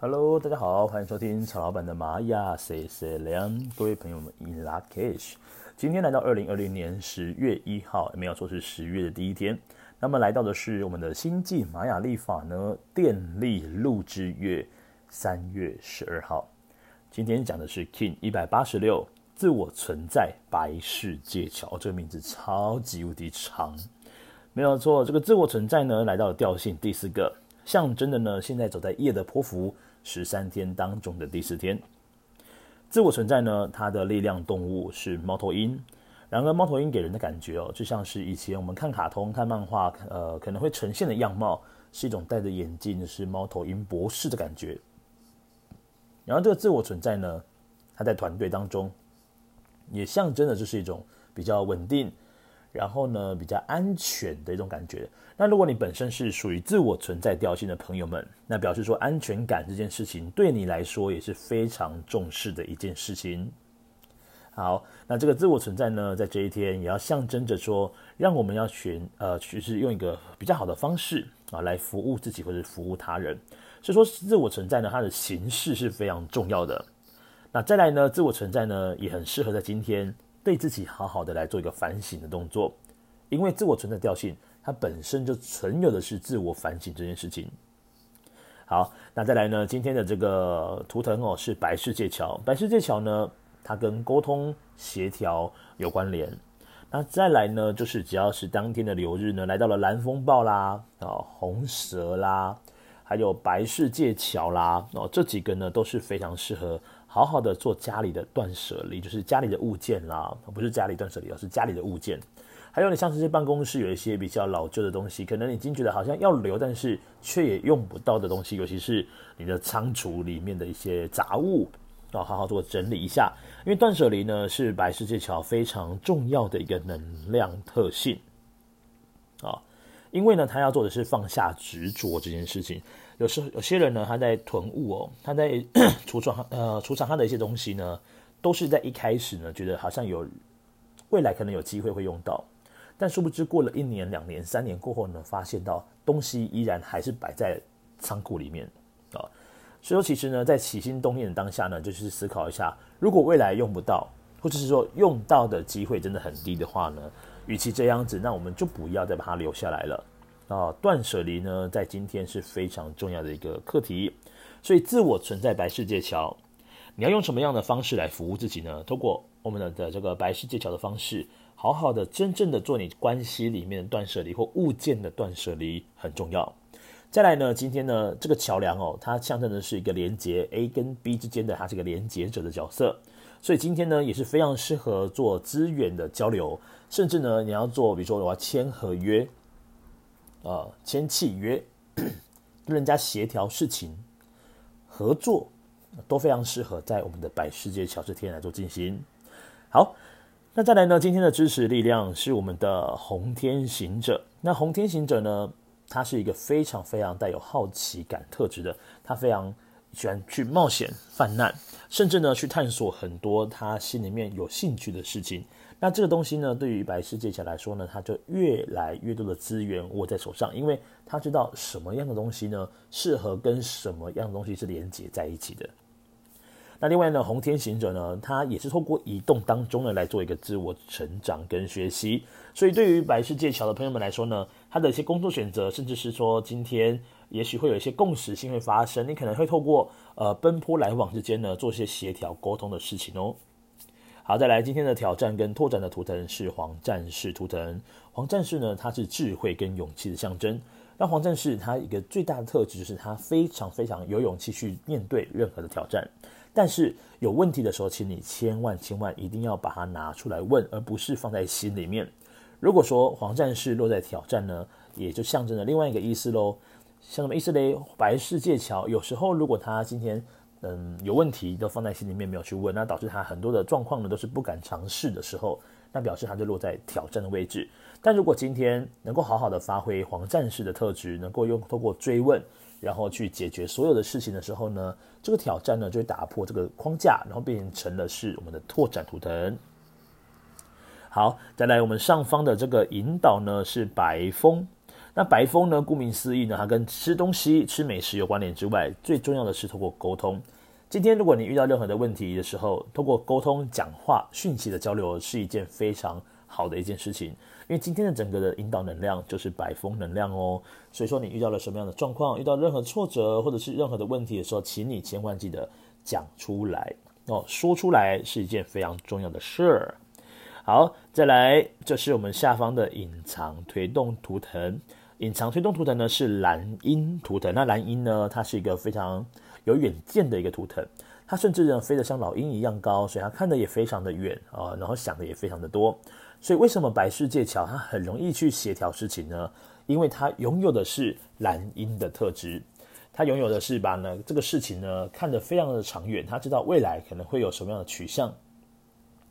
Hello，大家好，欢迎收听曹老板的玛雅 C C 两，各位朋友们，In lak'ech，今天来到二零二零年十月一号，没有错是十月的第一天。那么来到的是我们的星际玛雅历法呢，电力鹿之月三月十二号。今天讲的是 King 一百八十六，自我存在白世界桥，这个名字超级无敌长，没有错，这个自我存在呢，来到了调性第四个，象征的呢，现在走在夜的波符。十三天当中的第四天，自我存在呢，它的力量动物是猫头鹰。然而，猫头鹰给人的感觉哦，就像是以前我们看卡通、看漫画，呃，可能会呈现的样貌，是一种戴着眼镜，是猫头鹰博士的感觉。然后，这个自我存在呢，它在团队当中，也象征的就是一种比较稳定。然后呢，比较安全的一种感觉。那如果你本身是属于自我存在调性的朋友们，那表示说安全感这件事情对你来说也是非常重视的一件事情。好，那这个自我存在呢，在这一天也要象征着说，让我们要选呃，就是用一个比较好的方式啊，来服务自己或者服务他人。所以说，自我存在呢，它的形式是非常重要的。那再来呢，自我存在呢，也很适合在今天。对自己好好的来做一个反省的动作，因为自我存在调性，它本身就存有的是自我反省这件事情。好，那再来呢，今天的这个图腾哦是白世界桥，白世界桥呢，它跟沟通协调有关联。那再来呢，就是只要是当天的流日呢，来到了蓝风暴啦，啊红蛇啦，还有白世界桥啦，哦这几个呢都是非常适合。好好的做家里的断舍离，就是家里的物件啦，不是家里断舍离，而是家里的物件。还有你像这些办公室有一些比较老旧的东西，可能你已经觉得好像要留，但是却也用不到的东西，尤其是你的仓储里面的一些杂物，要好好做整理一下。因为断舍离呢，是白世界桥非常重要的一个能量特性啊，因为呢，他要做的是放下执着这件事情。有时有些人呢，他在囤物哦，他在 储藏呃储藏他的一些东西呢，都是在一开始呢，觉得好像有未来可能有机会会用到，但殊不知过了一年、两年、三年过后呢，发现到东西依然还是摆在仓库里面啊。所以说，其实呢，在起心动念的当下呢，就是思考一下，如果未来用不到，或者是说用到的机会真的很低的话呢，与其这样子，那我们就不要再把它留下来了。啊，断舍离呢，在今天是非常重要的一个课题。所以，自我存在白世界桥，你要用什么样的方式来服务自己呢？通过我们的的这个白世界桥的方式，好好的、真正的做你关系里面的断舍离或物件的断舍离很重要。再来呢，今天呢，这个桥梁哦，它象征的是一个连接 A 跟 B 之间的，它是一个连接者的角色。所以今天呢，也是非常适合做资源的交流，甚至呢，你要做，比如说我要签合约。呃，签契约，跟人家协调事情、合作，都非常适合在我们的百世界桥这天来做进行。好，那再来呢？今天的支持力量是我们的红天行者。那红天行者呢，他是一个非常非常带有好奇感特质的，他非常喜欢去冒险、犯难，甚至呢去探索很多他心里面有兴趣的事情。那这个东西呢，对于白世界桥来说呢，他就越来越多的资源握在手上，因为他知道什么样的东西呢，适合跟什么样的东西是连接在一起的。那另外呢，红天行者呢，他也是透过移动当中呢，来做一个自我成长跟学习。所以对于白世界桥的朋友们来说呢，他的一些工作选择，甚至是说今天也许会有一些共识性会发生，你可能会透过呃奔波来往之间呢，做一些协调沟通的事情哦。好，再来今天的挑战跟拓展的图腾是黄战士图腾。黄战士呢，它是智慧跟勇气的象征。那黄战士他一个最大的特质就是他非常非常有勇气去面对任何的挑战。但是有问题的时候，请你千万千万一定要把它拿出来问，而不是放在心里面。如果说黄战士落在挑战呢，也就象征了另外一个意思喽。像什么意思嘞？白世界桥有时候如果他今天。嗯，有问题都放在心里面没有去问，那导致他很多的状况呢都是不敢尝试的时候，那表示他就落在挑战的位置。但如果今天能够好好的发挥黄战士的特质，能够用透过追问，然后去解决所有的事情的时候呢，这个挑战呢就会打破这个框架，然后变成了是我们的拓展图腾。好，再来我们上方的这个引导呢是白风。那白风呢？顾名思义呢，它跟吃东西、吃美食有关联之外，最重要的是透过沟通。今天如果你遇到任何的问题的时候，透过沟通、讲话、讯息的交流是一件非常好的一件事情。因为今天的整个的引导能量就是白风能量哦。所以说，你遇到了什么样的状况，遇到任何挫折或者是任何的问题的时候，请你千万记得讲出来哦，说出来是一件非常重要的事儿。好，再来，这是我们下方的隐藏推动图腾。隐藏推动图腾呢是蓝鹰图腾。那蓝鹰呢，它是一个非常有远见的一个图腾。它甚至呢飞得像老鹰一样高，所以它看得也非常的远啊，然后想的也非常的多。所以为什么白世界桥它很容易去协调事情呢？因为它拥有的是蓝鹰的特质，它拥有的是把呢这个事情呢看得非常的长远，它知道未来可能会有什么样的取向。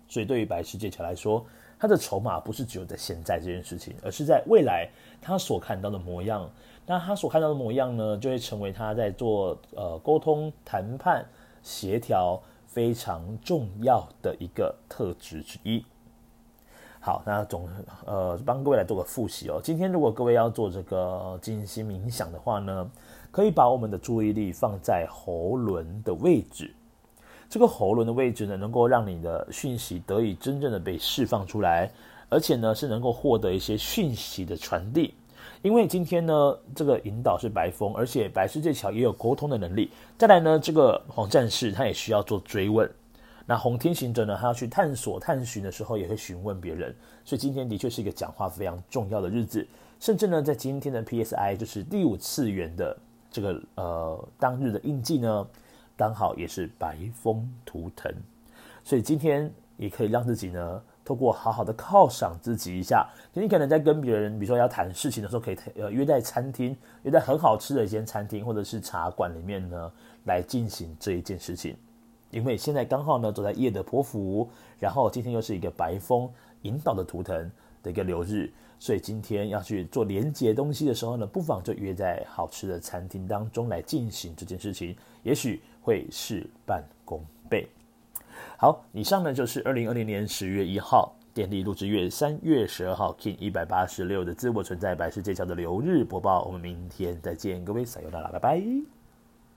所以，对于白世界桥来说，他的筹码不是只有在现在这件事情，而是在未来他所看到的模样。那他所看到的模样呢，就会成为他在做呃沟通、谈判、协调非常重要的一个特质之一。好，那总呃帮各位来做个复习哦。今天如果各位要做这个静心冥想的话呢，可以把我们的注意力放在喉轮的位置。这个喉轮的位置呢，能够让你的讯息得以真正的被释放出来，而且呢是能够获得一些讯息的传递。因为今天呢，这个引导是白风，而且白世界桥也有沟通的能力。再来呢，这个黄战士他也需要做追问。那红天行者呢，他要去探索、探寻的时候，也会询问别人。所以今天的确是一个讲话非常重要的日子。甚至呢，在今天的 PSI 就是第五次元的这个呃当日的印记呢。刚好也是白风图腾，所以今天也可以让自己呢，透过好好的犒赏自己一下。你可能在跟别人，比如说要谈事情的时候，可以呃约在餐厅，约在很好吃的一间餐厅或者是茶馆里面呢，来进行这一件事情。因为现在刚好呢，走在夜的波符，然后今天又是一个白风引导的图腾的一个流日，所以今天要去做连接东西的时候呢，不妨就约在好吃的餐厅当中来进行这件事情，也许。会事半功倍。好，以上呢就是二零二零年十月一号电力录制月三月十二号 King 一百八十六的自我存在百事界桥的流日播报。我们明天再见，各位撒由那拉，拜拜。